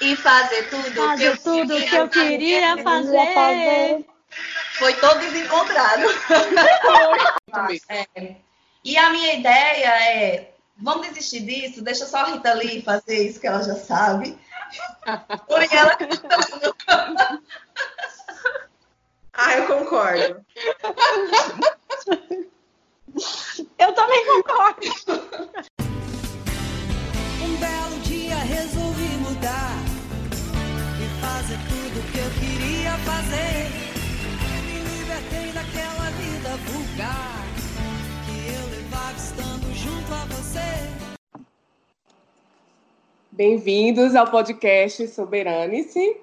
e fazer tudo fazer que eu tudo queria que eu queria fazer. Foi todo desencontrado. É. E a minha ideia é, vamos desistir disso, deixa só a Rita Lee fazer isso que ela já sabe. Por ela cantando. Ah, eu concordo. Eu também concordo. fazer. Me libertei daquela vida vulgar que eu levava estando junto a você. Bem-vindos ao podcast Soberane-se.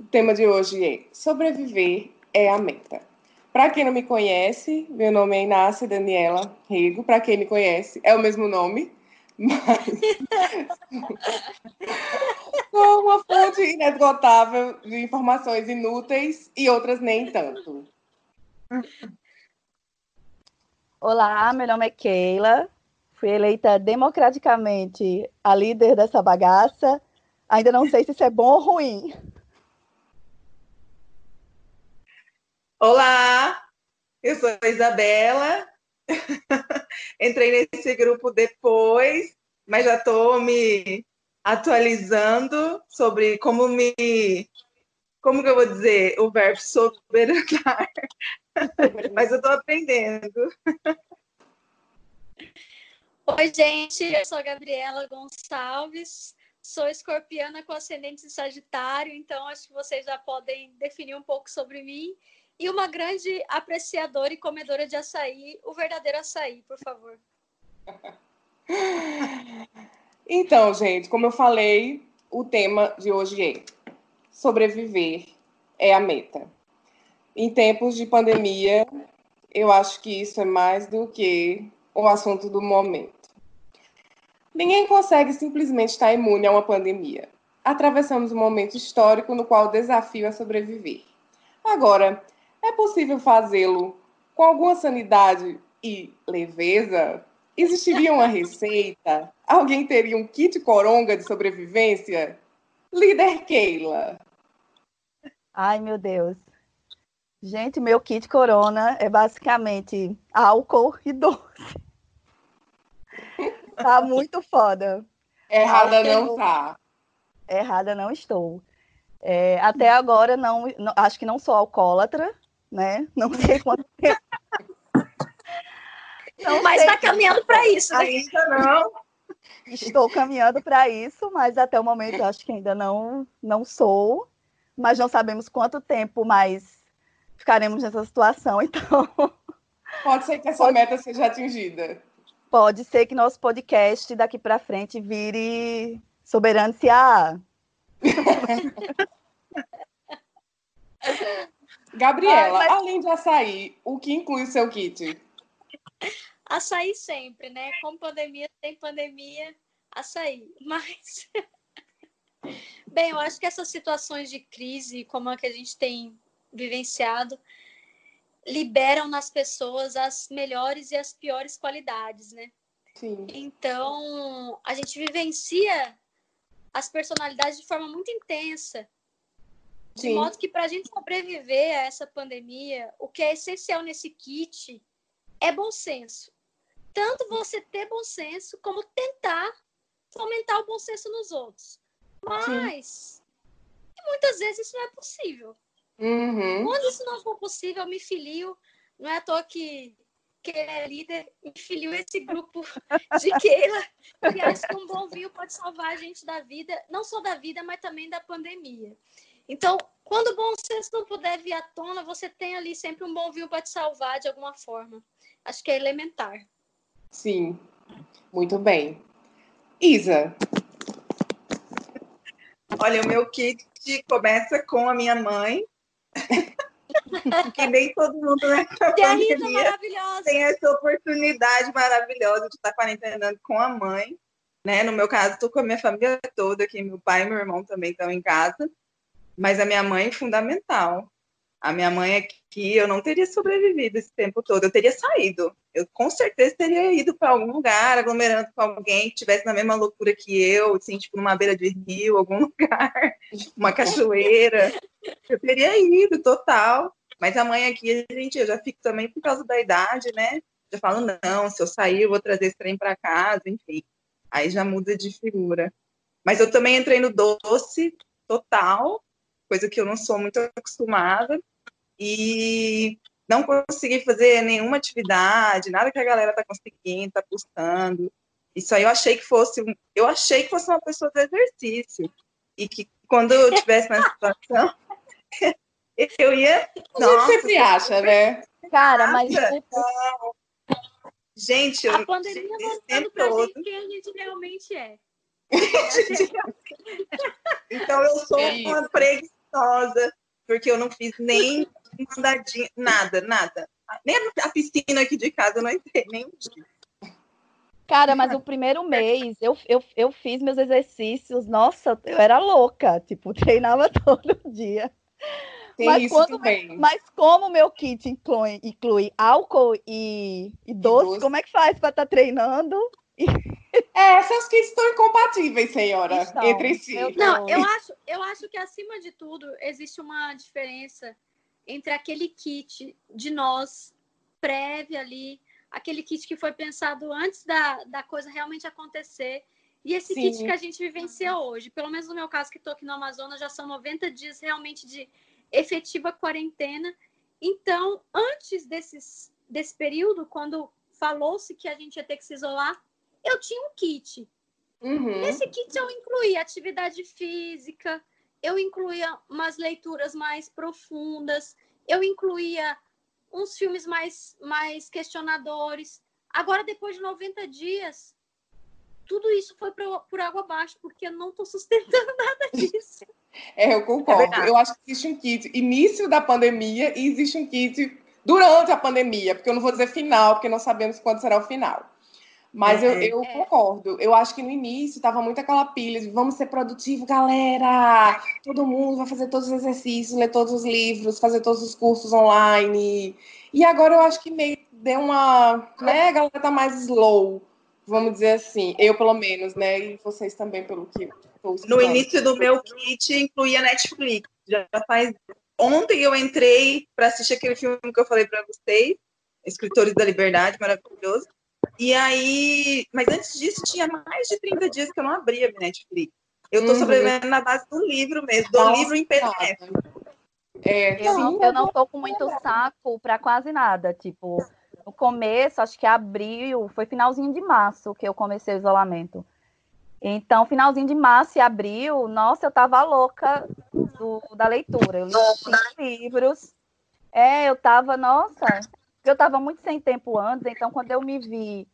O tema de hoje é Sobreviver é a meta. Para quem não me conhece, meu nome é Inácia Daniela Rego. Para quem me conhece, é o mesmo nome, mas uma fonte inesgotável de informações inúteis e outras nem tanto. Olá, meu nome é Keila. Fui eleita democraticamente a líder dessa bagaça. Ainda não sei se isso é bom ou ruim. Olá, eu sou a Isabela. Entrei nesse grupo depois, mas já estou me atualizando sobre como me. Como que eu vou dizer o verbo soberanar? mas eu estou aprendendo. Oi, gente, eu sou a Gabriela Gonçalves, sou escorpiana com ascendente em Sagitário, então acho que vocês já podem definir um pouco sobre mim e uma grande apreciadora e comedora de açaí, o verdadeiro açaí, por favor. Então, gente, como eu falei, o tema de hoje é sobreviver é a meta. Em tempos de pandemia, eu acho que isso é mais do que o assunto do momento. Ninguém consegue simplesmente estar imune a uma pandemia. Atravessamos um momento histórico no qual o desafio é sobreviver. Agora, é possível fazê-lo com alguma sanidade e leveza? Existiria uma receita? Alguém teria um kit coronga de sobrevivência? Líder Keila. Ai, meu Deus. Gente, meu kit corona é basicamente álcool e doce. Tá muito foda. Errada não tá. Errada não estou. É, até agora, não, não, acho que não sou alcoólatra, né? Não sei quanto tempo. Não mas está caminhando para isso, né? Ainda não. Estou caminhando para isso, mas até o momento acho que ainda não, não sou. Mas não sabemos quanto tempo mais ficaremos nessa situação, então. Pode ser que essa pode, meta seja atingida. Pode ser que nosso podcast daqui para frente vire Soberano CA. Gabriela, mas... além de açaí, o que inclui o seu kit? Açaí sempre, né? Com pandemia, sem pandemia, açaí. Mas. Bem, eu acho que essas situações de crise, como a que a gente tem vivenciado, liberam nas pessoas as melhores e as piores qualidades, né? Sim. Então, a gente vivencia as personalidades de forma muito intensa. De Sim. modo que, para a gente sobreviver a essa pandemia, o que é essencial nesse kit é bom senso. Tanto você ter bom senso, como tentar fomentar o bom senso nos outros. Mas, muitas vezes isso não é possível. Uhum. Quando isso não for possível, eu me filio. Não é à toa que, é líder, me filiou esse grupo de Keila, que acha que um bom vinho pode salvar a gente da vida, não só da vida, mas também da pandemia. Então, quando o bom senso não puder vir à tona, você tem ali sempre um bom vinho para te salvar de alguma forma. Acho que é elementar. Sim, muito bem. Isa. Olha, o meu kit começa com a minha mãe. que nem todo mundo nessa que pandemia tem essa oportunidade maravilhosa de estar quarentenando com a mãe. Né? No meu caso, estou com a minha família toda aqui, meu pai e meu irmão também estão em casa. Mas a minha mãe, fundamental. a minha mãe aqui, eu não teria sobrevivido esse tempo todo. Eu teria saído. Eu com certeza teria ido para algum lugar, aglomerando com alguém que tivesse na mesma loucura que eu, assim, tipo numa beira de rio, algum lugar, uma cachoeira. Eu teria ido total. Mas a mãe aqui, gente, eu já fico também por causa da idade, né? Já falo, não, se eu sair, eu vou trazer esse trem para casa, enfim. Aí já muda de figura. Mas eu também entrei no doce total, coisa que eu não sou muito acostumada, e não consegui fazer nenhuma atividade, nada que a galera tá conseguindo, tá postando. Isso aí eu achei que fosse, eu achei que fosse uma pessoa do exercício. E que quando eu tivesse nessa situação, eu ia. A gente sempre acha, né? Cara, mas. Gente, eu, a pandemia mostrando pra todo. gente quem a gente realmente é. então eu sou é uma preguiçosa, porque eu não fiz nem nadadinha, nada, nada. Nem a piscina aqui de casa eu não entrei, nem. Cara, mas o primeiro mês eu, eu, eu fiz meus exercícios, nossa, eu era louca, tipo, treinava todo dia. Tem mas, quando, mas como o meu kit inclui, inclui álcool e, e doce, doce, como é que faz para estar tá treinando? É, essas kits estão incompatíveis, senhora, estão, entre si. Não, eu acho, eu acho que acima de tudo existe uma diferença entre aquele kit de nós prévio ali, aquele kit que foi pensado antes da, da coisa realmente acontecer, e esse Sim. kit que a gente vivencia hoje. Pelo menos no meu caso, que estou aqui no Amazonas, já são 90 dias realmente de efetiva quarentena. Então, antes desses, desse período, quando falou-se que a gente ia ter que se isolar, eu tinha um kit. Uhum. Nesse kit eu incluía atividade física, eu incluía umas leituras mais profundas, eu incluía uns filmes mais, mais questionadores. Agora, depois de 90 dias, tudo isso foi por, por água abaixo, porque eu não estou sustentando nada disso. É, eu concordo. É eu acho que existe um kit início da pandemia e existe um kit durante a pandemia, porque eu não vou dizer final, porque não sabemos quando será o final. Mas é, eu, eu é. concordo. Eu acho que no início estava muito aquela pilha de vamos ser produtivo, galera. Todo mundo vai fazer todos os exercícios, ler todos os livros, fazer todos os cursos online. E agora eu acho que meio deu uma. Né, a galera tá mais slow, vamos dizer assim. Eu, pelo menos, né? E vocês também, pelo que. No início do meu kit incluía Netflix. Já faz. Ontem eu entrei para assistir aquele filme que eu falei para vocês, Escritores da Liberdade, maravilhoso. E aí, mas antes disso, tinha mais de 30 dias que eu não abria a Netflix. Eu estou uhum. sobrevivendo na base do livro mesmo, do Nossa, livro em PDF. É, eu, não, eu não tô com muito saco para quase nada. Tipo, no começo, acho que abril, foi finalzinho de março que eu comecei o isolamento. Então, finalzinho de março e abril, nossa, eu tava louca do, da leitura. Eu li cinco livros. É, eu tava, nossa, eu estava muito sem tempo antes, então quando eu me vi,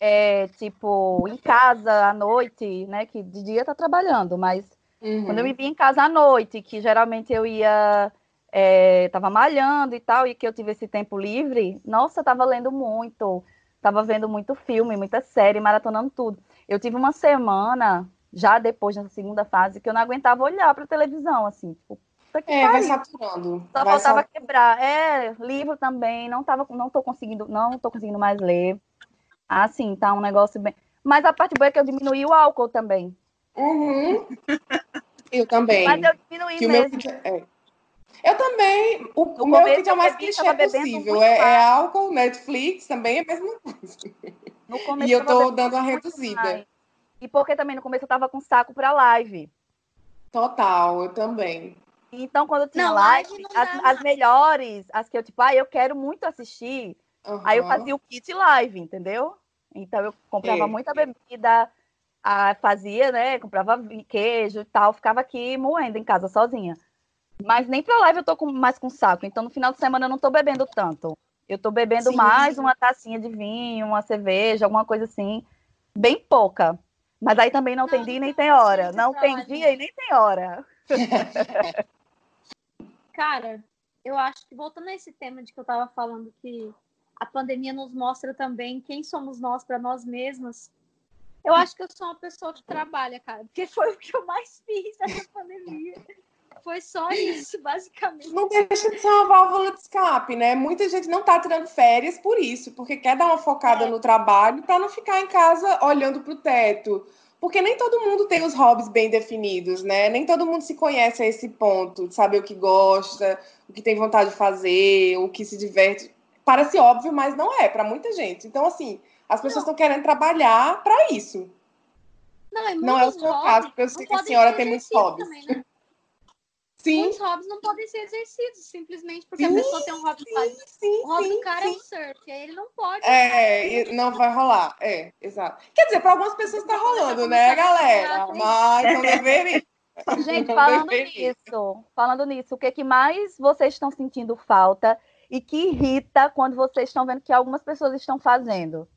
é, tipo, em casa à noite, né, que de dia tá trabalhando, mas uhum. quando eu me vi em casa à noite, que geralmente eu ia, é, tava malhando e tal, e que eu tive esse tempo livre, nossa, tava lendo muito, tava vendo muito filme, muita série, maratonando tudo. Eu tive uma semana, já depois dessa segunda fase, que eu não aguentava olhar para televisão, assim, tipo, é, vai saturando. Só vai faltava quebrar. É, livro também, não tava, não tô conseguindo, não tô conseguindo mais ler. Assim, tá um negócio bem. Mas a parte boa é que eu diminuí o álcool também. Uhum. eu também. Mas eu diminuí que mesmo. Meu... É. Eu também. O, o meu kit é o mais clichê possível. É, é, álcool, Netflix também é a mesma coisa. No começo, e eu tô dando uma reduzida. Mais. E porque também no começo eu tava com saco para live. Total, eu também. Então, quando eu tinha não, live, as, as, melhores, as que eu, tipo, ah, eu quero muito assistir, uhum. aí eu fazia o kit live, entendeu? Então, eu comprava muita bebida, a, fazia, né? Comprava queijo e tal, ficava aqui moendo em casa sozinha. Mas nem pra live eu tô com, mais com saco. Então, no final de semana eu não tô bebendo tanto. Eu tô bebendo Sim. mais uma tacinha de vinho, uma cerveja, alguma coisa assim, bem pouca. Mas aí também não, não tem dia nem tem hora. Não tem dia e nem tem hora. Cara, eu acho que voltando a esse tema de que eu estava falando que a pandemia nos mostra também quem somos nós para nós mesmas. Eu acho que eu sou uma pessoa que trabalha, cara, porque foi o que eu mais fiz nessa pandemia. Foi só isso, basicamente. Não deixa de ser uma válvula de escape, né? Muita gente não tá tirando férias por isso, porque quer dar uma focada é. no trabalho para não ficar em casa olhando para o teto. Porque nem todo mundo tem os hobbies bem definidos, né? Nem todo mundo se conhece a esse ponto, de saber o que gosta, o que tem vontade de fazer, o que se diverte. Parece óbvio, mas não é para muita gente. Então, assim, as pessoas estão querendo trabalhar para isso. Não é, não é o seu caso, porque eu sei que a senhora tem muitos hobbies. Também, né? Sim. Muitos hobbies não podem ser exercidos, simplesmente porque sim, a pessoa tem um hobby sim, sim, O hobby do cara sim. é o surf, aí ele não pode. É, não vai rolar. É, exato. Quer dizer, para algumas pessoas está rolando, né, galera? Mas não deveria. Gente, falando nisso, falando nisso, o que, que mais vocês estão sentindo falta e que irrita quando vocês estão vendo que algumas pessoas estão fazendo?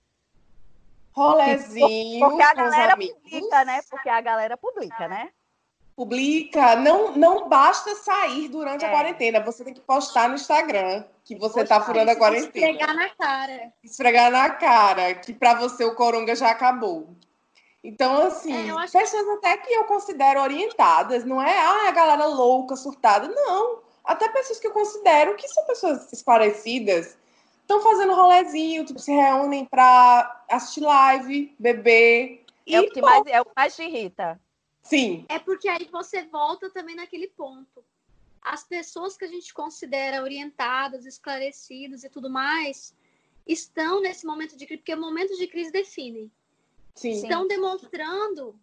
Rolezinho. Porque a galera publica, né? Porque a galera publica, né? Publica, não, não basta sair durante é. a quarentena, você tem que postar no Instagram que você está furando a quarentena. Esfregar na cara. Esfregar na cara, que para você o coronga já acabou. Então, assim, é, pessoas que... até que eu considero orientadas, não é ah, a galera louca, surtada, não. Até pessoas que eu considero que são pessoas esclarecidas, estão fazendo rolezinho, tipo, se reúnem para assistir live, beber. É o que mais, é o que mais te irrita. Sim. É porque aí você volta também naquele ponto. As pessoas que a gente considera orientadas, esclarecidas e tudo mais, estão nesse momento de crise, porque momentos de crise definem. Sim. Estão demonstrando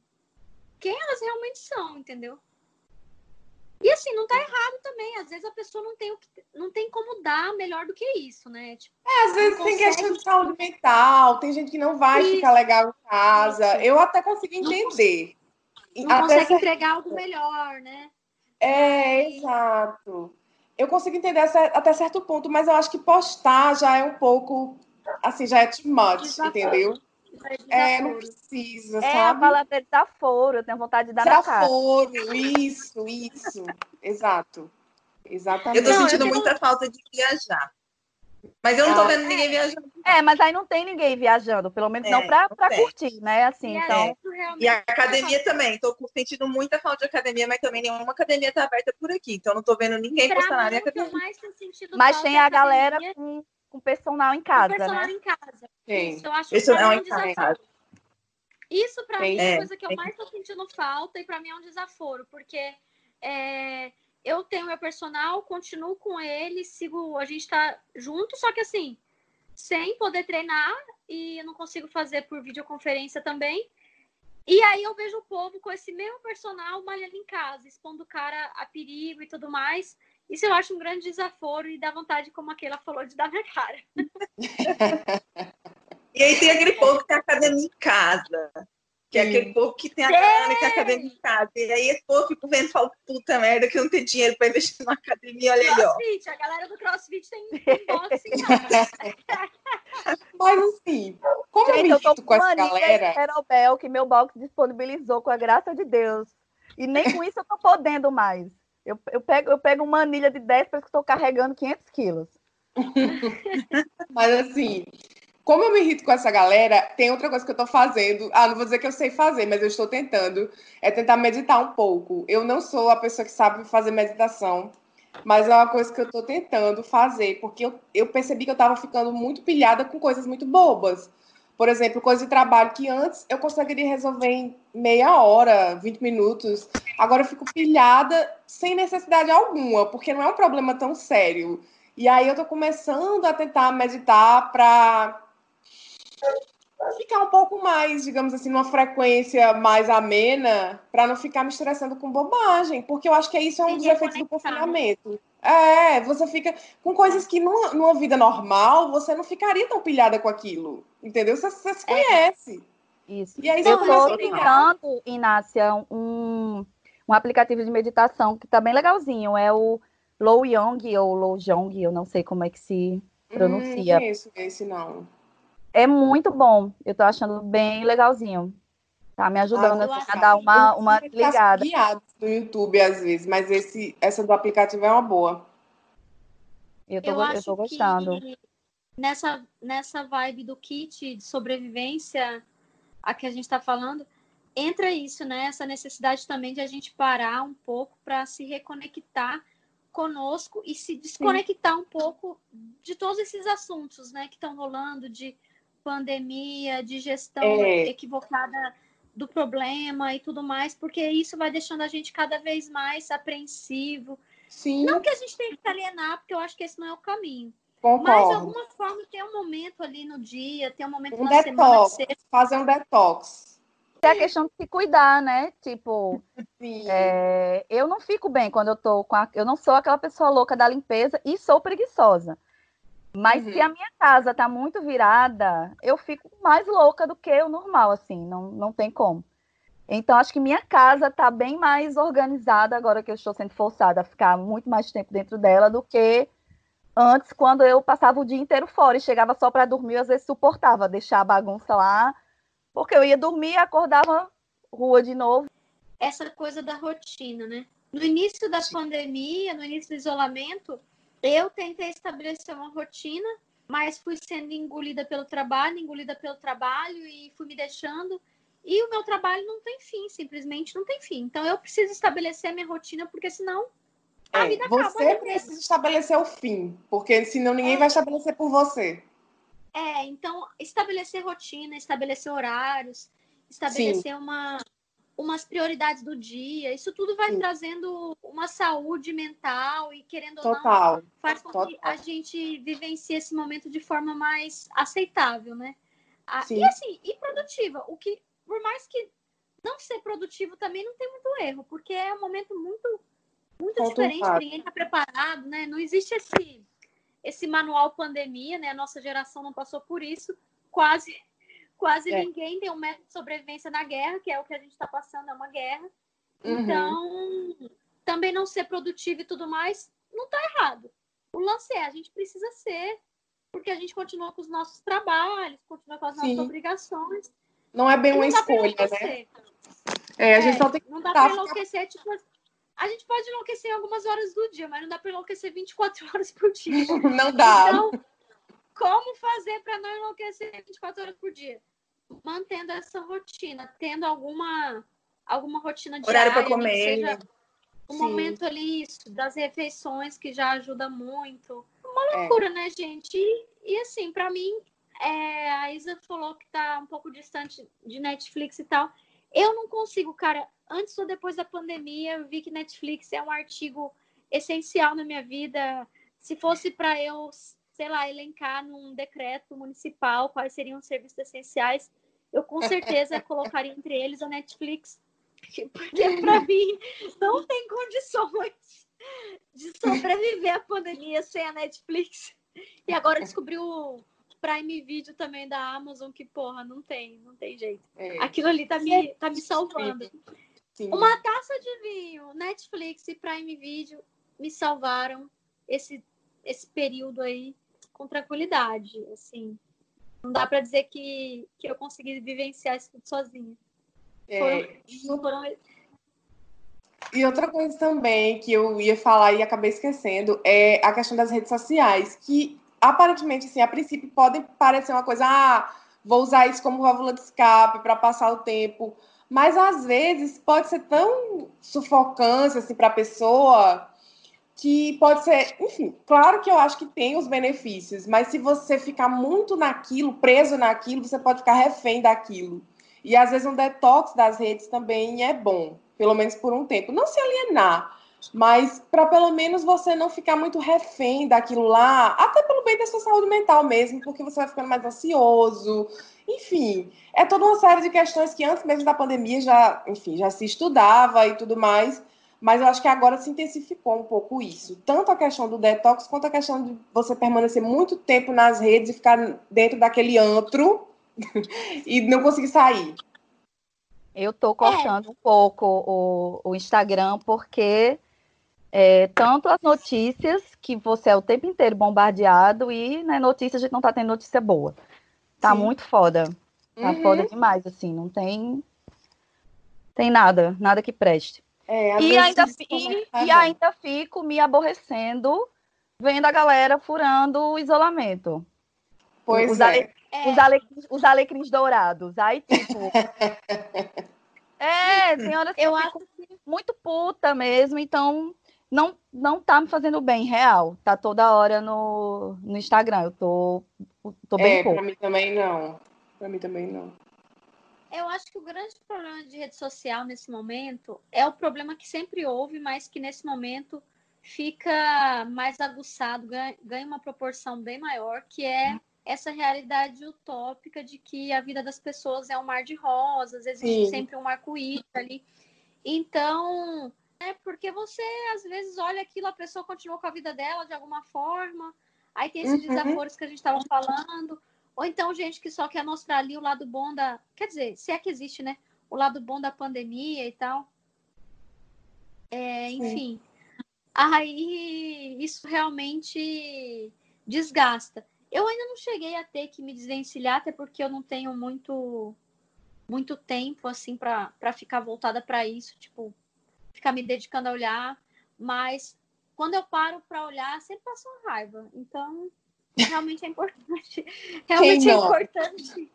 quem elas realmente são, entendeu? E assim, não tá errado também. Às vezes a pessoa não tem, o que, não tem como dar melhor do que isso, né? Tipo, é, às vezes tem questão de saúde mental, tem gente que não vai isso. ficar legal em casa. Isso. Eu até consigo entender. Não, consegue certo... entregar algo melhor, né? É, exato. Eu consigo entender até certo ponto, mas eu acho que postar já é um pouco, assim, já é too much, Desaforo. entendeu? É, não precisa, é, sabe? É, fala de desaforo, eu tenho vontade de dar desaforo, na cara. isso, isso. Exato. Exatamente. Eu tô sentindo não, eu muita falta de viajar. Mas eu não tô ah, vendo ninguém é. viajando. É, mas aí não tem ninguém viajando, pelo menos é, não para curtir, né? Assim, é, então. E a academia também, tô sentindo muita falta de academia, mas também nenhuma academia tá aberta por aqui, então não tô vendo ninguém postar nada em academia. Mas tem a galera com, com personal em casa, com personal né? em casa. Sim. Isso eu acho Isso é um casa. Isso para mim é a coisa que eu mais tô sentindo falta e para mim é um desaforo, porque é, eu tenho meu personal, continuo com ele, sigo, a gente tá junto, só que assim, sem poder treinar e eu não consigo fazer por videoconferência também. E aí eu vejo o povo com esse mesmo personal malhando em casa, expondo o cara a perigo e tudo mais. Isso eu acho um grande desaforo e dá vontade, como aquela falou, de dar na cara. e aí tem aquele povo que tem academia em casa. Que é aquele povo que tem a grana, que é academia em casa. E aí esse povo fica vendo e fala, puta merda, que eu não tenho dinheiro para investir numa academia, olha aí, ó. Crossfit, a galera do CrossFit tem, boxe em casa. Mas assim, como Gente, eu me com essa galera... Aerobel, que meu box disponibilizou, com a graça de Deus. E nem com isso eu tô podendo mais. Eu, eu, pego, eu pego uma anilha de 10 para que estou carregando 500 quilos. Mas assim, como eu me irrito com essa galera, tem outra coisa que eu tô fazendo. Ah, não vou dizer que eu sei fazer, mas eu estou tentando. É tentar meditar um pouco. Eu não sou a pessoa que sabe fazer meditação, mas é uma coisa que eu tô tentando fazer, porque eu, eu percebi que eu tava ficando muito pilhada com coisas muito bobas. Por exemplo, coisa de trabalho que antes eu conseguiria resolver em meia hora, 20 minutos. Agora eu fico pilhada sem necessidade alguma, porque não é um problema tão sério. E aí eu tô começando a tentar meditar para ficar um pouco mais, digamos assim, numa frequência mais amena, para não ficar me estressando com bobagem, porque eu acho que isso é um dos efeitos do confinamento. É, você fica com coisas que numa, numa, vida normal você não ficaria tão pilhada com aquilo, entendeu? Você, você se é. conhece. Isso. E aí eu estou tentando, Inácia, um, um aplicativo de meditação que tá bem legalzinho, é o Low Yong ou Low Jong, eu não sei como é que se pronuncia. Hum, não conheço esse não. É muito bom. Eu tô achando bem legalzinho. Tá me ajudando ah, assim, a dar uma, uma ligada. do YouTube às vezes, mas esse, essa do aplicativo é uma boa. Eu tô, eu, eu tô gostando. nessa, nessa vibe do kit de sobrevivência a que a gente está falando, entra isso, né? Essa necessidade também de a gente parar um pouco para se reconectar conosco e se desconectar Sim. um pouco de todos esses assuntos, né, que estão rolando de pandemia, de gestão é. equivocada do problema e tudo mais, porque isso vai deixando a gente cada vez mais apreensivo. Sim. Não que a gente tenha que se alienar, porque eu acho que esse não é o caminho. Concordo. Mas, de alguma forma, tem um momento ali no dia, tem um momento um na detox, semana que Fazer um detox. É a questão de se cuidar, né? Tipo, é, eu não fico bem quando eu tô com a. Eu não sou aquela pessoa louca da limpeza e sou preguiçosa. Mas uhum. se a minha casa tá muito virada, eu fico mais louca do que o normal, assim, não, não tem como. Então, acho que minha casa tá bem mais organizada agora que eu estou sendo forçada a ficar muito mais tempo dentro dela do que antes, quando eu passava o dia inteiro fora e chegava só para dormir, às vezes suportava deixar a bagunça lá porque eu ia dormir, acordava rua de novo. Essa coisa da rotina, né? No início da pandemia, no início do isolamento, eu tentei estabelecer uma rotina, mas fui sendo engolida pelo trabalho, engolida pelo trabalho e fui me deixando. E o meu trabalho não tem fim, simplesmente não tem fim. Então eu preciso estabelecer a minha rotina, porque senão a é, vida acaba. Você precisa estabelecer o fim, porque senão ninguém é. vai estabelecer por você. É, então estabelecer rotina, estabelecer horários, estabelecer uma, umas prioridades do dia, isso tudo vai Sim. trazendo uma saúde mental e querendo Total. ou não, faz com Total. que a gente vivencie esse momento de forma mais aceitável, né? E assim, e produtiva, o que, por mais que não ser produtivo também não tem muito erro, porque é um momento muito muito diferente, ninguém está preparado, né? Não existe esse esse manual pandemia, né? A nossa geração não passou por isso. Quase, quase é. ninguém tem um método de sobrevivência na guerra, que é o que a gente está passando, é uma guerra. Uhum. Então, também não ser produtivo e tudo mais, não está errado. O lance é, a gente precisa ser, porque a gente continua com os nossos trabalhos, continua com as nossas Sim. obrigações. Não é bem uma escolha, né? É, a gente é, só tem que não dá para enlouquecer, tipo, a gente pode enlouquecer algumas horas do dia, mas não dá para enlouquecer 24 horas por dia. Não dá. Então, como fazer para não enlouquecer 24 horas por dia? Mantendo essa rotina, tendo alguma alguma rotina diária, horário para comer, seja um Sim. momento ali isso, das refeições que já ajuda muito. Uma é. loucura, é. né, gente? E, e assim, para mim, é, a Isa falou que tá um pouco distante de Netflix e tal. Eu não consigo, cara. Antes ou depois da pandemia, eu vi que Netflix é um artigo essencial na minha vida. Se fosse para eu, sei lá, elencar num decreto municipal quais seriam os serviços essenciais, eu com certeza colocaria entre eles a Netflix, porque para mim não tem condições de sobreviver à pandemia sem a Netflix. E agora descobriu Prime Video também da Amazon, que, porra, não tem, não tem jeito. É. Aquilo ali tá me, tá me salvando. Sim. Uma taça de vinho, Netflix e Prime Video me salvaram esse, esse período aí com tranquilidade, assim. Não dá para dizer que, que eu consegui vivenciar isso tudo sozinha. É. Foram, foram... E outra coisa também que eu ia falar e acabei esquecendo é a questão das redes sociais, que aparentemente, assim, a princípio podem parecer uma coisa, ah, vou usar isso como válvula de escape para passar o tempo, mas às vezes pode ser tão sufocante assim para a pessoa que pode ser, enfim, claro que eu acho que tem os benefícios, mas se você ficar muito naquilo, preso naquilo, você pode ficar refém daquilo. E às vezes um detox das redes também é bom, pelo menos por um tempo. Não se alienar, mas para pelo menos você não ficar muito refém daquilo lá, até pelo bem da sua saúde mental mesmo, porque você vai ficando mais ansioso. Enfim, é toda uma série de questões que antes mesmo da pandemia já, enfim, já se estudava e tudo mais, mas eu acho que agora se intensificou um pouco isso. Tanto a questão do detox quanto a questão de você permanecer muito tempo nas redes e ficar dentro daquele antro e não conseguir sair. Eu tô cortando é. um pouco o, o Instagram porque é, tanto as notícias, que você é o tempo inteiro bombardeado, e né, notícias, a gente não tá tendo notícia boa. Tá Sim. muito foda. Tá uhum. foda demais, assim, não tem. Tem nada, nada que preste. É, e, ainda, e, e ainda fico me aborrecendo vendo a galera furando o isolamento. Pois os, é. Ale, é. Os, alecrins, os alecrins dourados. Aí, tipo. É, tem horas que eu, eu acho muito puta mesmo, então não não tá me fazendo bem, real. Tá toda hora no, no Instagram. Eu tô, tô bem é, pouco. Pra mim também não. Pra mim também não. Eu acho que o grande problema de rede social nesse momento é o problema que sempre houve, mas que nesse momento fica mais aguçado, ganha, uma proporção bem maior, que é essa realidade utópica de que a vida das pessoas é um mar de rosas, existe Sim. sempre um arco-íris ali. Então, é porque você às vezes olha aquilo, a pessoa continua com a vida dela de alguma forma, aí tem esses uhum. desaforos que a gente estava falando, ou então gente que só quer mostrar ali o lado bom da. Quer dizer, se é que existe, né? O lado bom da pandemia e tal. É, enfim. Sim. Aí isso realmente desgasta. Eu ainda não cheguei a ter que me desvencilhar, até porque eu não tenho muito muito tempo assim para ficar voltada para isso, tipo, ficar me dedicando a olhar, mas quando eu paro para olhar, sempre passa uma raiva. Então, realmente é importante. Realmente é importante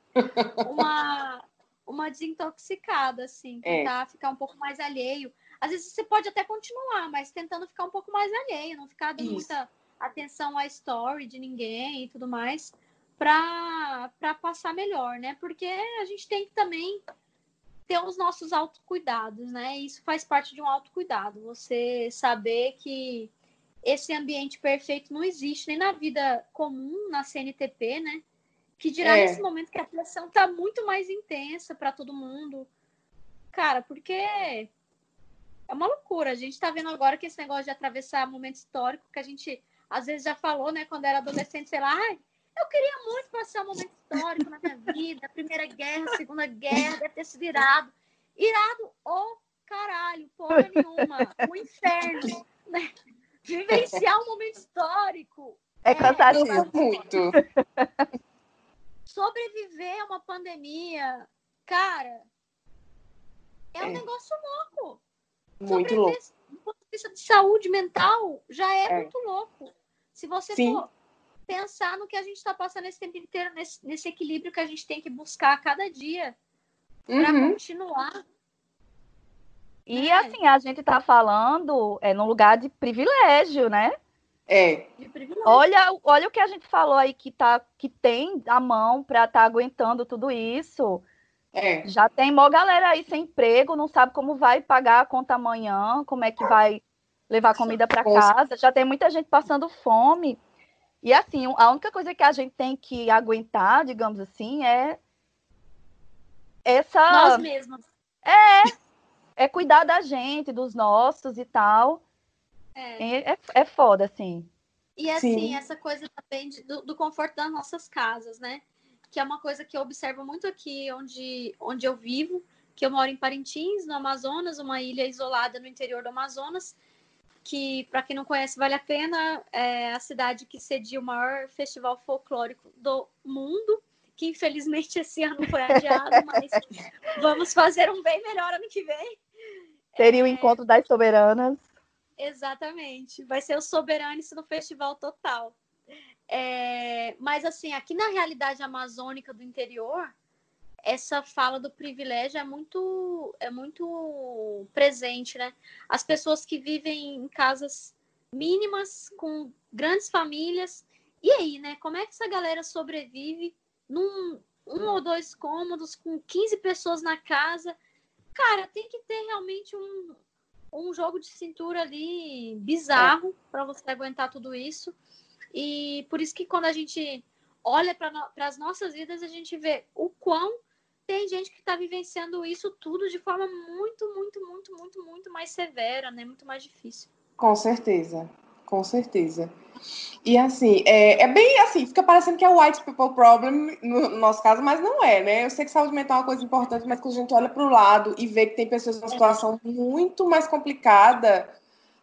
uma, uma desintoxicada, assim, é. tentar é. ficar um pouco mais alheio. Às vezes você pode até continuar, mas tentando ficar um pouco mais alheio, não ficar dando Isso. muita atenção à story de ninguém e tudo mais, para passar melhor, né? Porque a gente tem que também ter os nossos autocuidados, né? Isso faz parte de um autocuidado. Você saber que esse ambiente perfeito não existe nem na vida comum, na CNTP, né? Que dirá é. nesse momento que a pressão está muito mais intensa para todo mundo. Cara, porque é uma loucura. A gente está vendo agora que esse negócio de atravessar momento histórico, que a gente às vezes já falou, né, quando era adolescente, sei lá, ai, eu queria muito passar um momento histórico na minha vida, Primeira Guerra, Segunda Guerra, deve ter sido irado. Irado, ô oh, caralho, porra nenhuma, o inferno, né? Vivenciar um momento histórico. É, é cansativo. É, muito. Sobreviver a uma pandemia, cara, é, é. um negócio louco. Muito louco. Do ponto de vista de saúde mental, já é, é. muito louco. Se você Sim. for pensar no que a gente está passando esse tempo inteiro, nesse, nesse, equilíbrio que a gente tem que buscar a cada dia para uhum. continuar. E é. assim, a gente está falando é num lugar de privilégio, né? É. Olha, olha o que a gente falou aí que, tá, que tem a mão para estar tá aguentando tudo isso. É. Já tem mó galera aí sem emprego, não sabe como vai pagar a conta amanhã, como é que vai levar comida para casa. Já tem muita gente passando fome. E assim, a única coisa que a gente tem que aguentar, digamos assim, é essa. Nós mesmos. É, é cuidar da gente, dos nossos e tal. É, é, é foda, assim. E assim, Sim. essa coisa também de, do, do, conforto das nossas casas, né? Que é uma coisa que eu observo muito aqui onde, onde eu vivo, que eu moro em Parintins, no Amazonas, uma ilha isolada no interior do Amazonas, que, para quem não conhece, vale a pena, é a cidade que cedia o maior festival folclórico do mundo que infelizmente esse ano foi adiado, mas vamos fazer um bem melhor ano que vem. Seria é... o encontro das soberanas. Exatamente, vai ser o Soberanes no festival total. É... Mas assim, aqui na realidade amazônica do interior, essa fala do privilégio é muito é muito presente, né? As pessoas que vivem em casas mínimas com grandes famílias. E aí, né? Como é que essa galera sobrevive num um ou dois cômodos com 15 pessoas na casa. Cara, tem que ter realmente um, um jogo de cintura ali bizarro é. para você aguentar tudo isso. E por isso que quando a gente olha para no, as nossas vidas, a gente vê o quão tem gente que está vivenciando isso tudo de forma muito, muito, muito, muito, muito mais severa, né? Muito mais difícil. Com certeza, com certeza. E assim, é, é, bem assim, fica parecendo que é o white people problem no, nosso caso, mas não é, né? Eu sei que saúde mental é uma coisa importante, mas quando a gente olha para o lado e vê que tem pessoas numa situação muito mais complicada,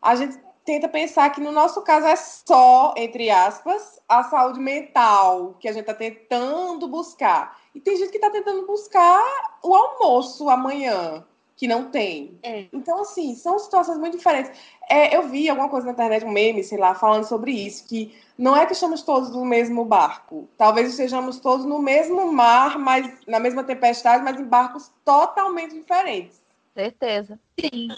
a gente tenta pensar que no nosso caso é só, entre aspas, a saúde mental que a gente está tentando buscar. E tem gente que está tentando buscar o almoço amanhã, que não tem. É. Então, assim, são situações muito diferentes. É, eu vi alguma coisa na internet, um meme, sei lá, falando sobre isso, que não é que estamos todos no mesmo barco. Talvez estejamos todos no mesmo mar, mas na mesma tempestade, mas em barcos totalmente diferentes. Certeza. Sim.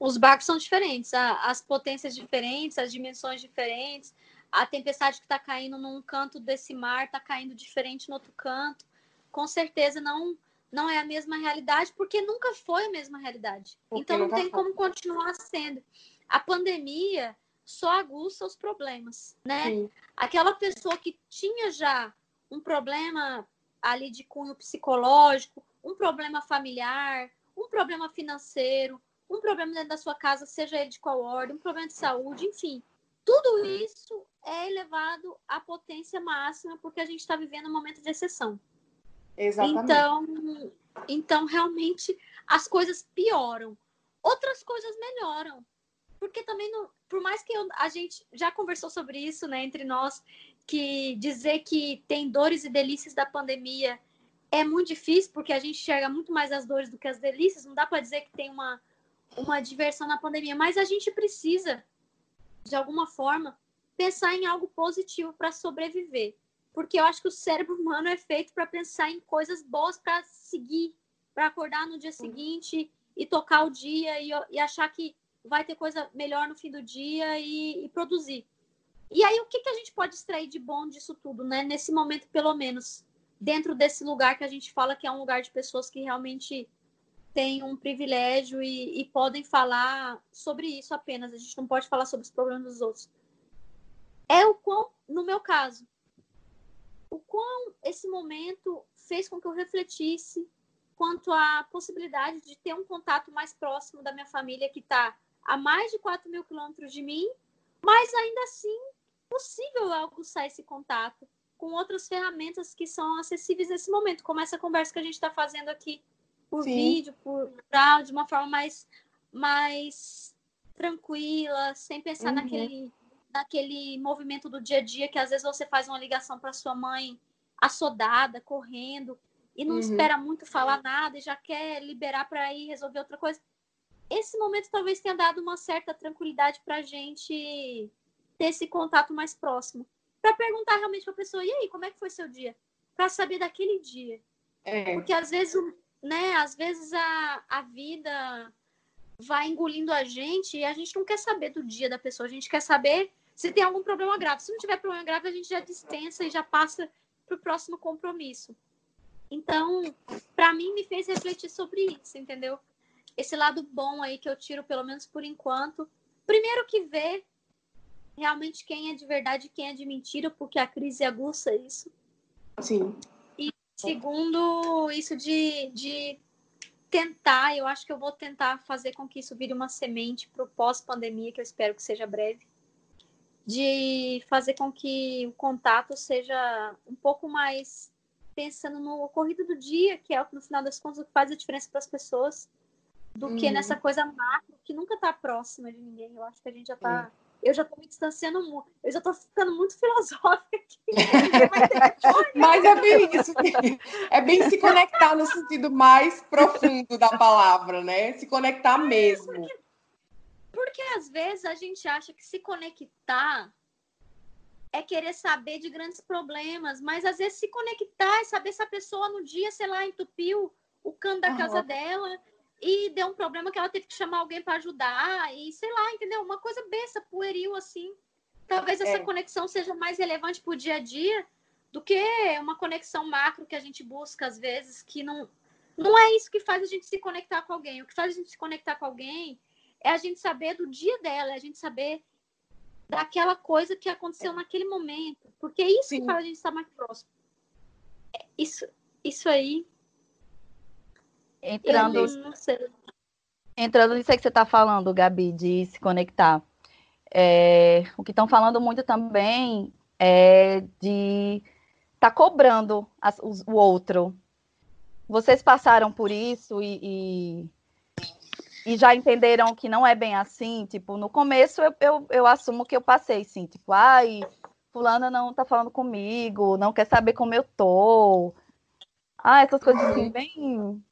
Os barcos são diferentes, as potências diferentes, as dimensões diferentes. A tempestade que está caindo num canto desse mar está caindo diferente no outro canto. Com certeza não não é a mesma realidade, porque nunca foi a mesma realidade. Porque então não tem foi. como continuar sendo. A pandemia só aguça os problemas, né? Sim. Aquela pessoa que tinha já um problema ali de cunho psicológico, um problema familiar, um problema financeiro, um problema dentro da sua casa, seja ele de qual ordem, um problema de saúde, enfim. Tudo isso é elevado à potência máxima porque a gente está vivendo um momento de exceção. Exatamente. Então, então, realmente, as coisas pioram. Outras coisas melhoram. Porque também, não, por mais que eu, a gente já conversou sobre isso, né, entre nós, que dizer que tem dores e delícias da pandemia é muito difícil, porque a gente enxerga muito mais as dores do que as delícias. Não dá para dizer que tem uma, uma diversão na pandemia, mas a gente precisa, de alguma forma, pensar em algo positivo para sobreviver. Porque eu acho que o cérebro humano é feito para pensar em coisas boas para seguir, para acordar no dia seguinte e tocar o dia e, e, achar que vai ter coisa melhor no fim do dia e, e produzir. E aí, o que, que a gente pode extrair de bom disso tudo, né? Nesse momento, pelo menos, dentro desse lugar que a gente fala que é um lugar de pessoas que realmente têm um privilégio e, e podem falar sobre isso apenas. A gente não pode falar sobre os problemas dos outros. É o quão, no meu caso, o quão esse momento fez com que eu refletisse quanto à possibilidade de ter um contato mais próximo da minha família que está a mais de 4 mil quilômetros de mim, mas ainda assim possível alcançar esse contato com outras ferramentas que são acessíveis nesse momento, como essa conversa que a gente está fazendo aqui por Sim. vídeo, por áudio, de uma forma mais, mais tranquila, sem pensar uhum. naquele, naquele movimento do dia a dia que às vezes você faz uma ligação para sua mãe assodada, correndo, e não uhum. espera muito falar nada e já quer liberar para ir resolver outra coisa. Esse momento talvez tenha dado uma certa tranquilidade para a gente ter esse contato mais próximo. Para perguntar realmente para a pessoa, e aí, como é que foi seu dia? Para saber daquele dia. É. Porque às vezes, né, às vezes a, a vida vai engolindo a gente e a gente não quer saber do dia da pessoa, a gente quer saber se tem algum problema grave. Se não tiver problema grave, a gente já dispensa e já passa para o próximo compromisso. Então, para mim, me fez refletir sobre isso, entendeu? Esse lado bom aí que eu tiro, pelo menos por enquanto. Primeiro que ver realmente quem é de verdade e quem é de mentira, porque a crise aguça isso. Sim. E segundo, isso de, de tentar, eu acho que eu vou tentar fazer com que isso vire uma semente para o pós-pandemia, que eu espero que seja breve, de fazer com que o contato seja um pouco mais pensando no ocorrido do dia, que é no final das contas o que faz a diferença para as pessoas, do uhum. que nessa coisa macro que nunca está próxima de ninguém. Eu acho que a gente já está é eu já estou me distanciando muito, eu já estou ficando muito filosófica aqui. Mas é bem isso, é bem se conectar no sentido mais profundo da palavra, né? Se conectar mesmo. Porque às vezes a gente acha que se conectar é querer saber de grandes problemas, mas às vezes se conectar é saber se a pessoa no dia, sei lá, entupiu o cano da uhum. casa dela e deu um problema que ela teve que chamar alguém para ajudar e sei lá, entendeu? Uma coisa besta, pueril assim. Talvez essa é. conexão seja mais relevante para o dia a dia do que uma conexão macro que a gente busca às vezes, que não não é isso que faz a gente se conectar com alguém. O que faz a gente se conectar com alguém é a gente saber do dia dela, é a gente saber daquela coisa que aconteceu é. naquele momento, porque é isso Sim. que faz a gente estar mais próximo. É, isso, isso aí Entrando, entrando nisso aí que você está falando, Gabi, de se conectar. É, o que estão falando muito também é de estar tá cobrando as, o, o outro. Vocês passaram por isso e, e, e, já entenderam que não é bem assim? Tipo, no começo eu, eu, eu assumo que eu passei, sim. Tipo, ai, fulana não tá falando comigo, não quer saber como eu tô. Ah, essas coisas assim, bem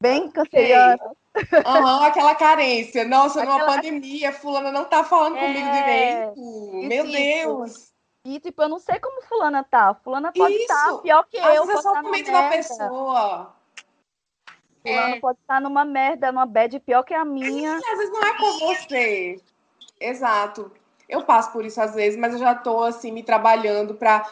bem canceriana. Uhum, aquela carência. Nossa, aquela... numa pandemia, fulana não tá falando é... comigo direito. E, Meu tipo, Deus. E, tipo, eu não sei como fulana tá. Fulana pode estar tá pior que Às eu. Vezes é só o momento da pessoa. Fulano é. pode estar numa merda, numa bad pior que a minha. às vezes não é com você. Exato. Eu passo por isso às vezes, mas eu já tô assim me trabalhando para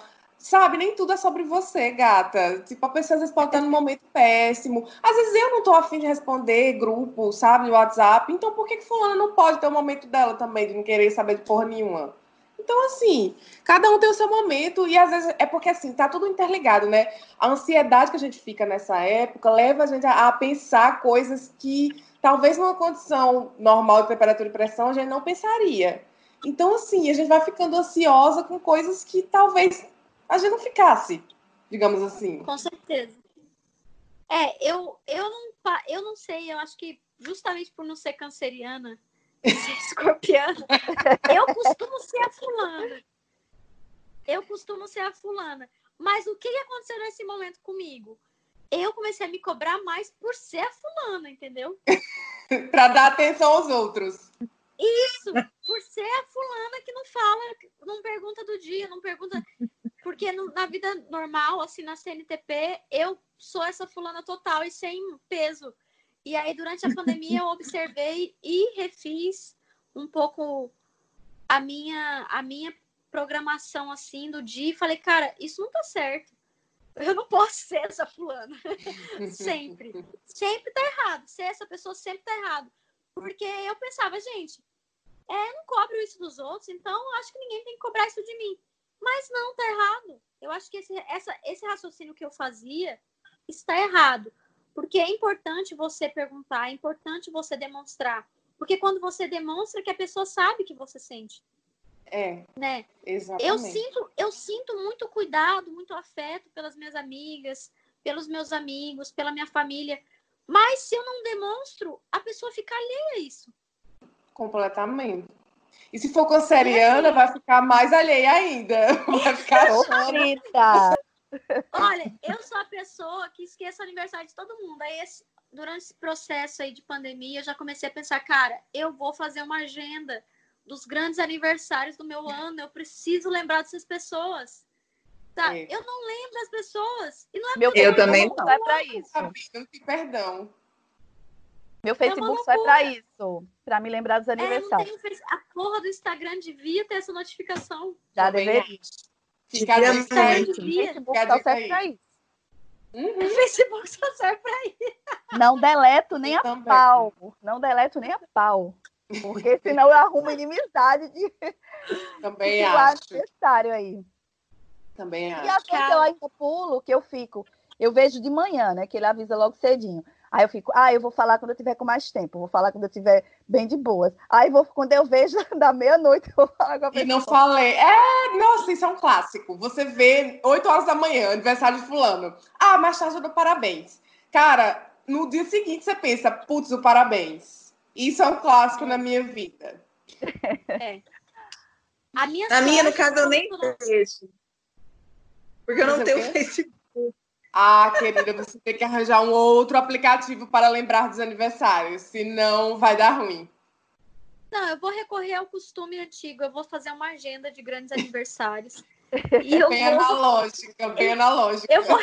Sabe, nem tudo é sobre você, gata. Tipo, a pessoa às vezes pode estar num momento péssimo. Às vezes eu não tô afim de responder grupo, sabe, no WhatsApp. Então por que que fulana não pode ter o um momento dela também, de não querer saber de porra nenhuma? Então, assim, cada um tem o seu momento, e às vezes é porque assim, tá tudo interligado, né? A ansiedade que a gente fica nessa época leva a gente a, a pensar coisas que talvez numa condição normal de temperatura e pressão a gente não pensaria. Então, assim, a gente vai ficando ansiosa com coisas que talvez a gente não ficasse, digamos assim. Com certeza. É, eu, eu, não, eu não sei, eu acho que justamente por não ser canceriana, ser escorpiana, eu costumo ser a fulana. Eu costumo ser a fulana. Mas o que aconteceu nesse momento comigo? Eu comecei a me cobrar mais por ser a fulana, entendeu? para dar atenção aos outros. Isso, por ser a fulana que não fala, não pergunta do dia, não pergunta. Porque no, na vida normal, assim, na CNTP, eu sou essa fulana total e sem peso. E aí, durante a pandemia, eu observei e refiz um pouco a minha, a minha programação, assim, do dia e falei, cara, isso não tá certo. Eu não posso ser essa fulana. sempre. Sempre tá errado. Ser essa pessoa sempre tá errado. Porque eu pensava, gente, é, não cobro isso dos outros, então acho que ninguém tem que cobrar isso de mim. Mas não, tá errado. Eu acho que esse, essa, esse raciocínio que eu fazia está errado. Porque é importante você perguntar, é importante você demonstrar. Porque quando você demonstra que a pessoa sabe que você sente. É. Né? Exatamente. Eu sinto, eu sinto muito cuidado, muito afeto pelas minhas amigas, pelos meus amigos, pela minha família. Mas se eu não demonstro, a pessoa fica alheia a isso. Completamente. E se for canceriana, vai ficar mais alheia ainda. Vai ficar. Olha, eu sou a pessoa que esquece o aniversário de todo mundo. Aí, esse, durante esse processo aí de pandemia, eu já comecei a pensar, cara, eu vou fazer uma agenda dos grandes aniversários do meu ano. Eu preciso lembrar dessas pessoas. Tá? É. Eu não lembro das pessoas. E não é meu eu também não. É para isso. Não tem perdão. Meu Facebook é só é para isso, para me lembrar dos aniversários. É, tenho... A porra do Instagram devia ter essa notificação. Já deveria. Devia. Facebook só serve para isso. Uhum. O Facebook só serve para isso. Não deleto nem Eu a também. pau. Não deleto nem a pau. Porque senão eu arrumo inimizade de. Também de acho. necessário aí. Também acho. E às vezes eu ainda pulo, que eu fico. Eu vejo de manhã, né? Que ele avisa logo cedinho. Aí eu fico, ah, eu vou falar quando eu tiver com mais tempo, vou falar quando eu tiver bem de boas. Aí vou, quando eu vejo da meia-noite, eu vou falar com a pessoa. E não falei. É, nossa, isso é um clássico. Você vê 8 horas da manhã, aniversário de fulano. Ah, mais tarde eu dou parabéns. Cara, no dia seguinte você pensa, putz, o parabéns. Isso é um clássico na minha vida. É. A minha na minha, no caso, eu nem vejo. Porque eu não tenho Facebook. Ah, querida, você tem que arranjar um outro aplicativo para lembrar dos aniversários, senão vai dar ruim. Não, eu vou recorrer ao costume antigo, eu vou fazer uma agenda de grandes aniversários. E eu bem vou... analógica, bem analógica. Eu vou,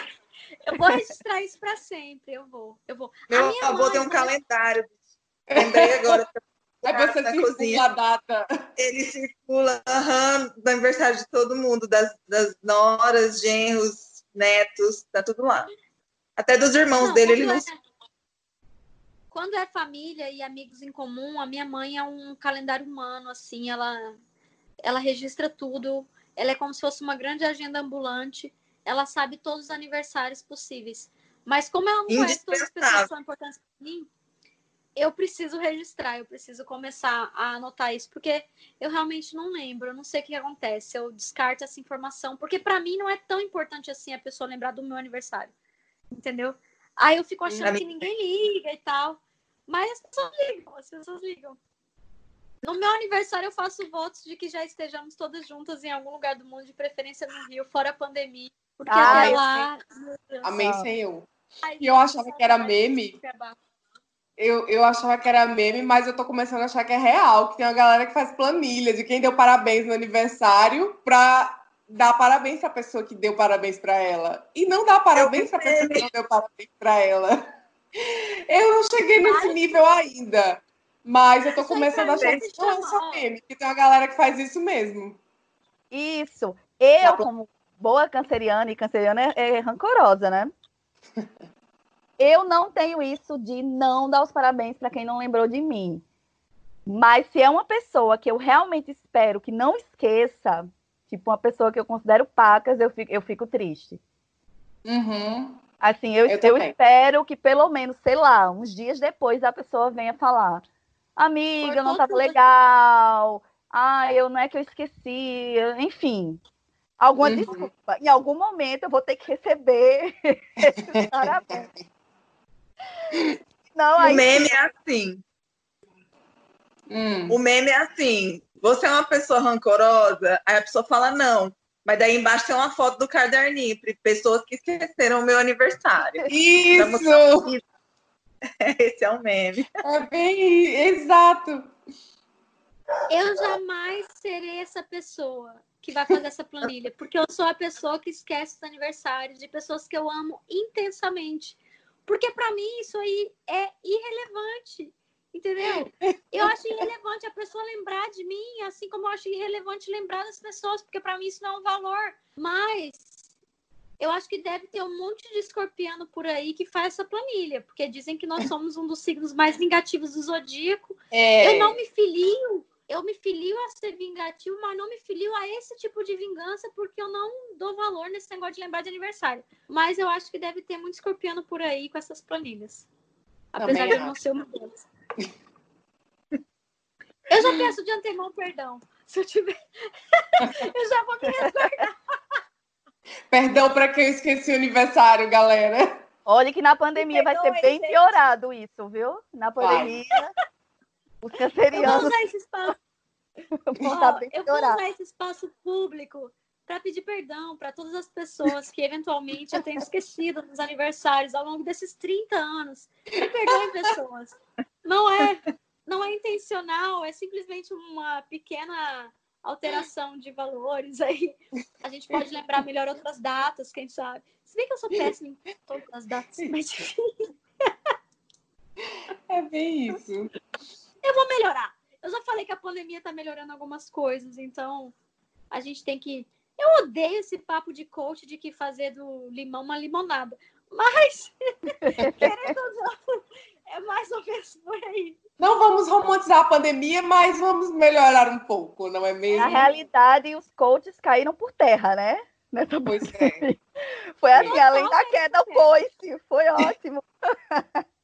eu vou registrar isso para sempre, eu vou. Eu vou. Meu avô tem um calendário. Lembrei agora. Aí você circula a data. Ele circula uhum, do aniversário de todo mundo, das, das noras, genros, netos, tá tudo lá. Até dos irmãos não, dele, ele não. É, quando é família e amigos em comum, a minha mãe é um calendário humano, assim, ela, ela registra tudo. Ela é como se fosse uma grande agenda ambulante. Ela sabe todos os aniversários possíveis. Mas como ela não conhece todas as pessoas que são importantes para mim, eu preciso registrar, eu preciso começar a anotar isso, porque eu realmente não lembro, eu não sei o que acontece, eu descarto essa informação, porque para mim não é tão importante assim a pessoa lembrar do meu aniversário, entendeu? Aí eu fico achando que ninguém liga e tal, mas as pessoas ligam, as pessoas ligam. No meu aniversário eu faço votos de que já estejamos todas juntas em algum lugar do mundo, de preferência no Rio, fora a pandemia, porque Ai, até lá... Amém, sem eu. E eu achava que era meme eu, eu achava que era meme, mas eu tô começando a achar que é real, que tem uma galera que faz planilha de quem deu parabéns no aniversário pra dar parabéns pra pessoa que deu parabéns para ela. E não dar parabéns pra pessoa que não deu parabéns para ela. não cheguei nesse nível ainda. Mas eu tô começando a achar que não é só meme, que tem uma galera que faz isso mesmo. Isso. Eu, como boa canceriana, e canceriana é, é rancorosa, né? Eu não tenho isso de não dar os parabéns para quem não lembrou de mim. Mas se é uma pessoa que eu realmente espero que não esqueça, tipo uma pessoa que eu considero pacas, eu fico, eu fico triste. Uhum. Assim, eu, eu, eu espero que pelo menos, sei lá, uns dias depois a pessoa venha falar: Amiga, não estava legal. Ah, eu não é que eu esqueci. Enfim, alguma uhum. desculpa. Em algum momento eu vou ter que receber esse parabéns. Não, aí... O meme é assim. Hum. O meme é assim. Você é uma pessoa rancorosa, aí a pessoa fala não. Mas daí embaixo tem uma foto do caderninho, pessoas que esqueceram o meu aniversário. Isso! Esse é o meme. É bem exato. Eu jamais serei essa pessoa que vai fazer essa planilha, porque eu sou a pessoa que esquece os aniversários de pessoas que eu amo intensamente. Porque para mim isso aí é irrelevante. Entendeu? Eu acho irrelevante a pessoa lembrar de mim, assim como eu acho irrelevante lembrar das pessoas, porque para mim isso não é um valor. Mas eu acho que deve ter um monte de escorpiano por aí que faz essa planilha, porque dizem que nós somos um dos signos mais vingativos do zodíaco. É... Eu não me filio, eu me filio a ser vingativo, mas não me filio a esse tipo de vingança, porque eu não dou valor nesse negócio de lembrar de aniversário. Mas eu acho que deve ter muito escorpiano por aí com essas planilhas. Apesar Também de eu não ser uma delas. Eu já peço de antemão perdão. Se eu tiver. eu já vou me resguardar. Perdão para quem eu esqueci o aniversário, galera. Olha que na pandemia vai ser bem piorado isso, viu? Na pandemia, vai. Os cancerianos... Eu vou usar esse espaço, oh, eu vou usar esse espaço público para pedir perdão para todas as pessoas que eventualmente eu tenho esquecido nos aniversários ao longo desses 30 anos. Me perdoem, pessoas. Não é, não é intencional, é simplesmente uma pequena alteração de valores aí. A gente pode lembrar melhor outras datas, quem sabe. Se bem que eu sou péssima em todas as datas, mas enfim. É bem isso. Eu vou melhorar. Eu já falei que a pandemia está melhorando algumas coisas, então a gente tem que. Eu odeio esse papo de coach de que fazer do limão uma limonada. Mas, querendo ou não, é mais ou menos por aí. Não vamos romantizar a pandemia, mas vamos melhorar um pouco, não é mesmo? Na realidade, os coaches caíram por terra, né? Nessa pois é. Foi assim, além da queda, o coice. Foi ótimo.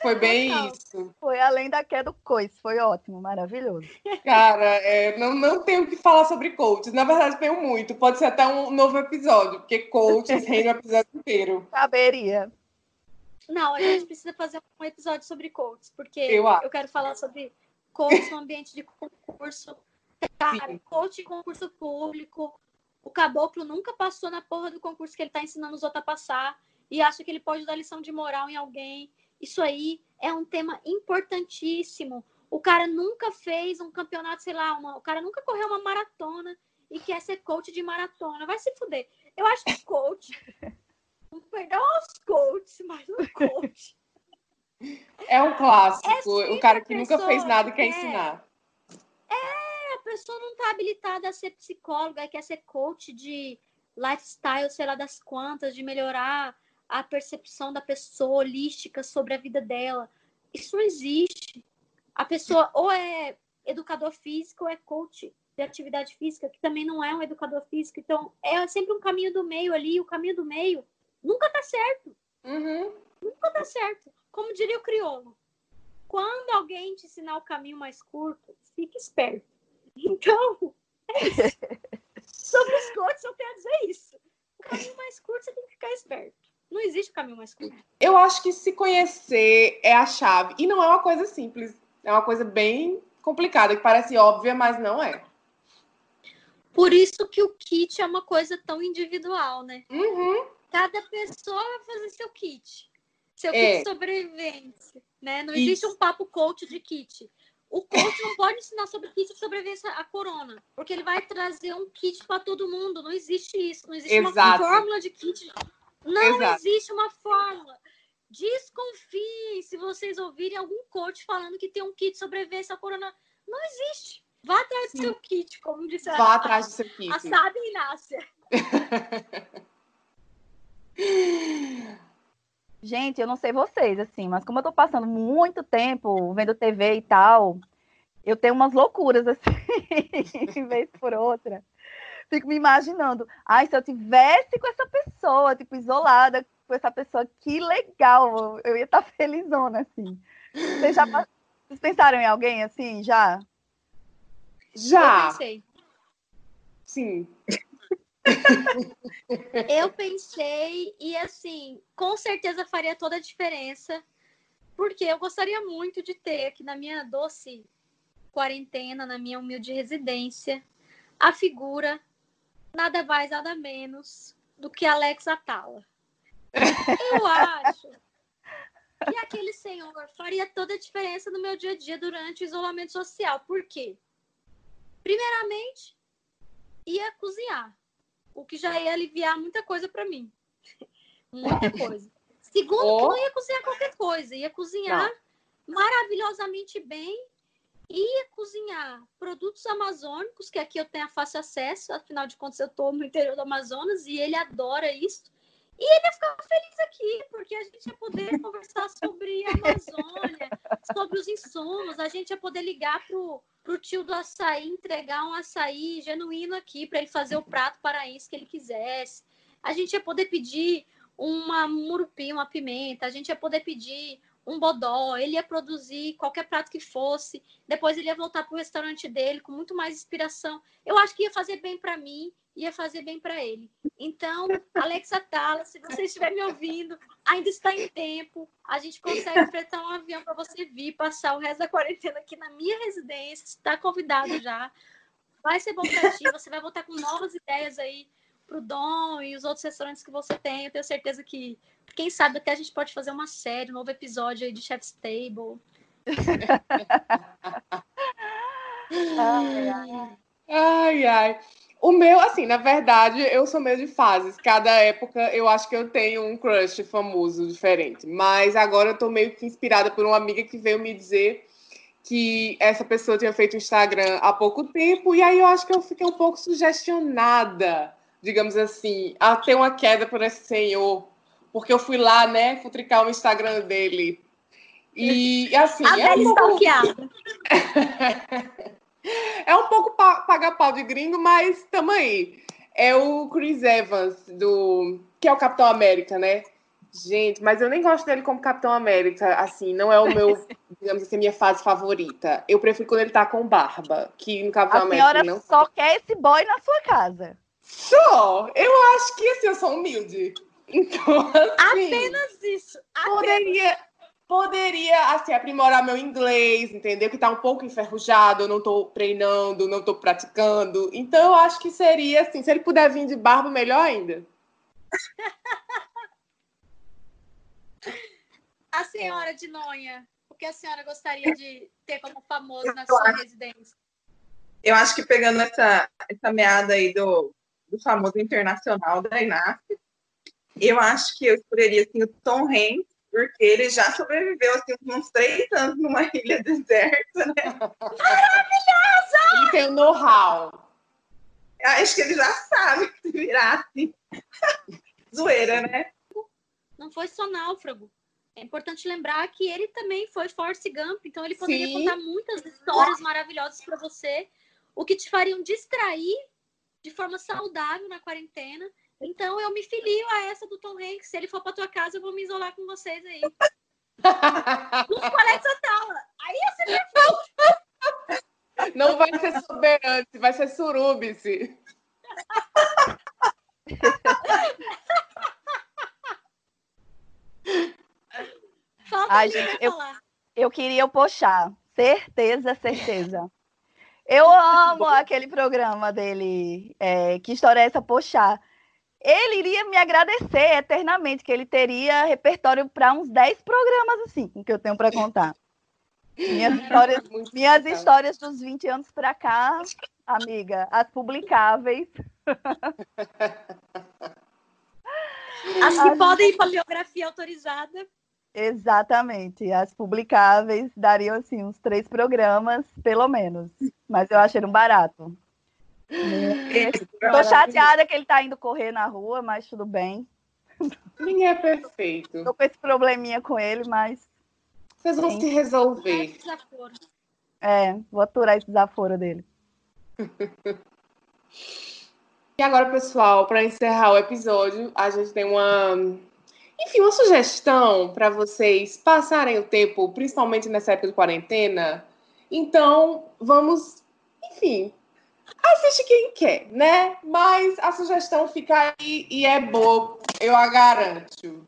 Foi bem isso. Foi além da queda do coice. Foi ótimo, maravilhoso. Cara, é, não, não tenho o que falar sobre coaches. Na verdade, tenho muito. Pode ser até um novo episódio, porque coaches rende o episódio inteiro. Caberia. Não, a gente precisa fazer um episódio sobre coaches, porque eu, eu quero falar sobre coaches no ambiente de concurso. Cara, Sim. coach em concurso público. O caboclo nunca passou na porra do concurso que ele está ensinando os outros a passar e acha que ele pode dar lição de moral em alguém. Isso aí é um tema importantíssimo. O cara nunca fez um campeonato, sei lá, uma, o cara nunca correu uma maratona e quer ser coach de maratona. Vai se fuder. Eu acho que coach perdão aos coaches, mas um coach. É um clássico. É o cara que nunca fez nada e quer ensinar. É, a pessoa não está habilitada a ser psicóloga, quer ser coach de lifestyle, sei lá das quantas, de melhorar a percepção da pessoa holística sobre a vida dela. Isso não existe. A pessoa ou é educador físico ou é coach de atividade física, que também não é um educador físico. Então, é sempre um caminho do meio ali. O caminho do meio Nunca tá certo. Uhum. Nunca tá certo. Como diria o crioulo, quando alguém te ensinar o caminho mais curto, fique esperto. Então, é isso. sobre os coaches, eu a dizer isso. O caminho mais curto, você tem que ficar esperto. Não existe o caminho mais curto. Eu acho que se conhecer é a chave. E não é uma coisa simples. É uma coisa bem complicada, que parece óbvia, mas não é. Por isso que o kit é uma coisa tão individual, né? Uhum. Cada pessoa vai fazer seu kit. Seu é. kit de sobrevivência. Né? Não existe Isso. um papo coach de kit. O coach não pode ensinar sobre kit de sobrevivência à corona, porque ele vai trazer um kit para todo mundo. Não existe isso. Não existe Exato. uma fórmula de kit. Não Exato. existe uma fórmula. Desconfiem se vocês ouvirem algum coach falando que tem um kit sobrevivência ao corona. Não existe. Vá atrás do seu kit, como disse Vá a, atrás do seu kit. a Sábia Inácia. Gente, eu não sei vocês, assim, mas como eu tô passando muito tempo vendo TV e tal, eu tenho umas loucuras, assim, vez por outra. Fico me imaginando, ai, se eu tivesse com essa pessoa, tipo, isolada com essa pessoa, que legal, eu ia estar tá felizona, assim. Vocês já vocês pensaram em alguém, assim, já? Já. Eu pensei. Sim. Eu pensei e assim, com certeza faria toda a diferença, porque eu gostaria muito de ter aqui na minha doce quarentena, na minha humilde residência, a figura nada mais, nada menos do que Alex Atala. Eu acho que aquele senhor faria toda a diferença no meu dia a dia durante o isolamento social. Por quê? Primeiramente, ia cozinhar o que já ia aliviar muita coisa para mim. muita coisa. Segundo, oh. que não ia cozinhar qualquer coisa, ia cozinhar não. maravilhosamente bem, ia cozinhar produtos amazônicos, que aqui eu tenho fácil acesso, afinal de contas eu estou no interior do Amazonas e ele adora isso. E ele ia ficar feliz aqui, porque a gente ia poder conversar sobre a Amazônia, sobre os insumos, a gente ia poder ligar pro, pro tio do açaí, entregar um açaí genuíno aqui, para ele fazer o prato paraense que ele quisesse. A gente ia poder pedir uma murupi, uma pimenta, a gente ia poder pedir um bodó, ele ia produzir qualquer prato que fosse, depois ele ia voltar para o restaurante dele com muito mais inspiração. Eu acho que ia fazer bem para mim ia fazer bem para ele. Então, Alexa Tala, se você estiver me ouvindo, ainda está em tempo. A gente consegue fretar um avião para você vir passar o resto da quarentena aqui na minha residência. Está convidado já. Vai ser bom para ti. Você vai voltar com novas ideias aí para o Dom e os outros restaurantes que você tem. Eu tenho certeza que, quem sabe, até a gente pode fazer uma série, um novo episódio aí de Chef's Table. ai, ai. ai, ai. O meu, assim, na verdade, eu sou meio de fases. Cada época eu acho que eu tenho um crush famoso diferente. Mas agora eu tô meio que inspirada por uma amiga que veio me dizer que essa pessoa tinha feito o Instagram há pouco tempo, e aí eu acho que eu fiquei um pouco sugestionada, digamos assim, a ter uma queda por esse senhor. Porque eu fui lá, né, futricar o Instagram dele. E assim. A é um pouco... É um pouco pagar pau de gringo, mas tamo aí. É o Chris Evans, do que é o Capitão América, né? Gente, mas eu nem gosto dele como Capitão América, assim, não é o meu, digamos assim, minha fase favorita. Eu prefiro quando ele tá com barba, que no Capitão a América não. A senhora só quer esse boy na sua casa. Só, eu acho que assim, eu sou humilde. Então, assim, apenas isso. Apenas... Poderia, poderia assim aprimorar meu inglês, entendeu? Que está um pouco enferrujado, eu não estou treinando, não estou praticando. Então eu acho que seria assim, se ele puder vir de barba, melhor ainda. a senhora de Nonha, o que a senhora gostaria de ter como famoso na sua residência? Eu acho que pegando essa, essa meada aí do, do famoso internacional da Inácio, eu acho que eu escolheria assim, o Tom Hanks porque ele já sobreviveu assim, uns três anos numa ilha deserta, né? Maravilhosa! Ele tem o know-how. Acho que ele já sabe se virar assim. Zoeira, né? Não foi só náufrago. É importante lembrar que ele também foi Force Gump, então ele poderia Sim. contar muitas histórias maravilhosas para você, o que te fariam distrair de forma saudável na quarentena então eu me filio a essa do Tom Hanks. Se ele for pra tua casa, eu vou me isolar com vocês aí. Nos colegas da tala. Aí ser perfeito. Não vai ser soberante, vai ser surubice. Ai, gente, eu, eu queria o Pochá. Certeza, certeza. Eu amo aquele programa dele. É, que história é essa, Pochá? ele iria me agradecer eternamente, que ele teria repertório para uns 10 programas assim, que eu tenho para contar. Minhas histórias, minhas histórias dos 20 anos para cá, amiga, as publicáveis. As que podem ir para biografia autorizada. Exatamente. As publicáveis dariam assim uns três programas, pelo menos. Mas eu achei um barato. Estou chateada que ele está indo correr na rua, mas tudo bem. Ninguém é perfeito. Tô com esse probleminha com ele, mas. Vocês vão Sim. se resolver. É, vou aturar esse desaforo dele. e agora, pessoal, para encerrar o episódio, a gente tem uma. Enfim, uma sugestão para vocês passarem o tempo, principalmente nessa época de quarentena. Então, vamos, enfim, assiste quem quer, né? Mas a sugestão fica aí e é boa, eu a garanto.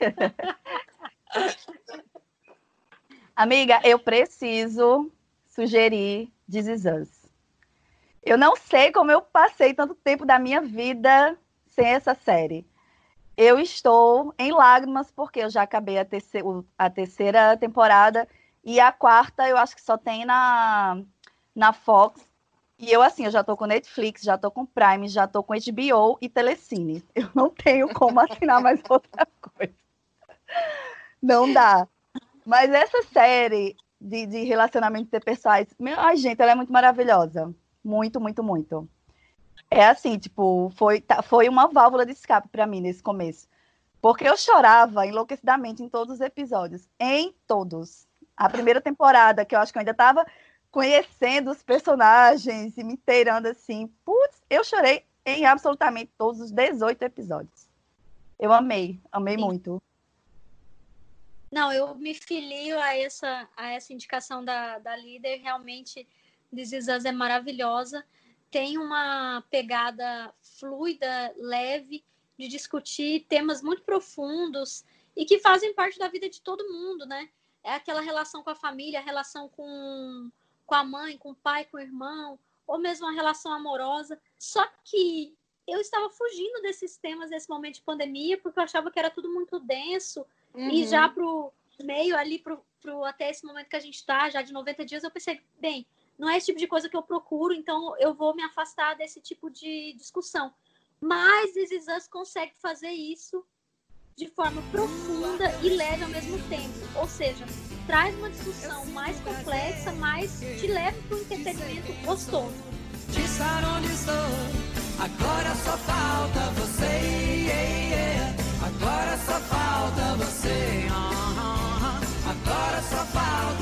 Amiga, eu preciso sugerir This Is Us. Eu não sei como eu passei tanto tempo da minha vida sem essa série. Eu estou em lágrimas porque eu já acabei a, terceira, a terceira temporada e a quarta eu acho que só tem na, na Fox. E eu, assim, eu já tô com Netflix, já tô com Prime, já tô com HBO e Telecine. Eu não tenho como assinar mais outra coisa. Não dá. Mas essa série de, de relacionamento interpessoais, meu, ai, gente, ela é muito maravilhosa. Muito, muito, muito. É assim, tipo, foi, tá, foi uma válvula de escape para mim nesse começo. Porque eu chorava enlouquecidamente em todos os episódios. Em todos. A primeira temporada, que eu acho que eu ainda tava conhecendo os personagens e me inteirando assim. Putz, eu chorei em absolutamente todos os 18 episódios. Eu amei, amei Sim. muito. Não, eu me filio a essa, a essa indicação da, da líder. Realmente, This Is Us é maravilhosa. Tem uma pegada fluida, leve, de discutir temas muito profundos e que fazem parte da vida de todo mundo, né? É aquela relação com a família, a relação com com a mãe, com o pai, com o irmão, ou mesmo uma relação amorosa. Só que eu estava fugindo desses temas nesse momento de pandemia, porque eu achava que era tudo muito denso. Uhum. E já pro meio ali, pro, pro, até esse momento que a gente está, já de 90 dias, eu pensei, bem, não é esse tipo de coisa que eu procuro, então eu vou me afastar desse tipo de discussão. Mas This Us consegue fazer isso de forma profunda e leve ao mesmo tempo. Ou seja, traz uma discussão mais complexa, mas te leva para um entretenimento gostoso. Disser onde estou, agora só falta você. Agora só falta você. Uh-huh. Agora só falta.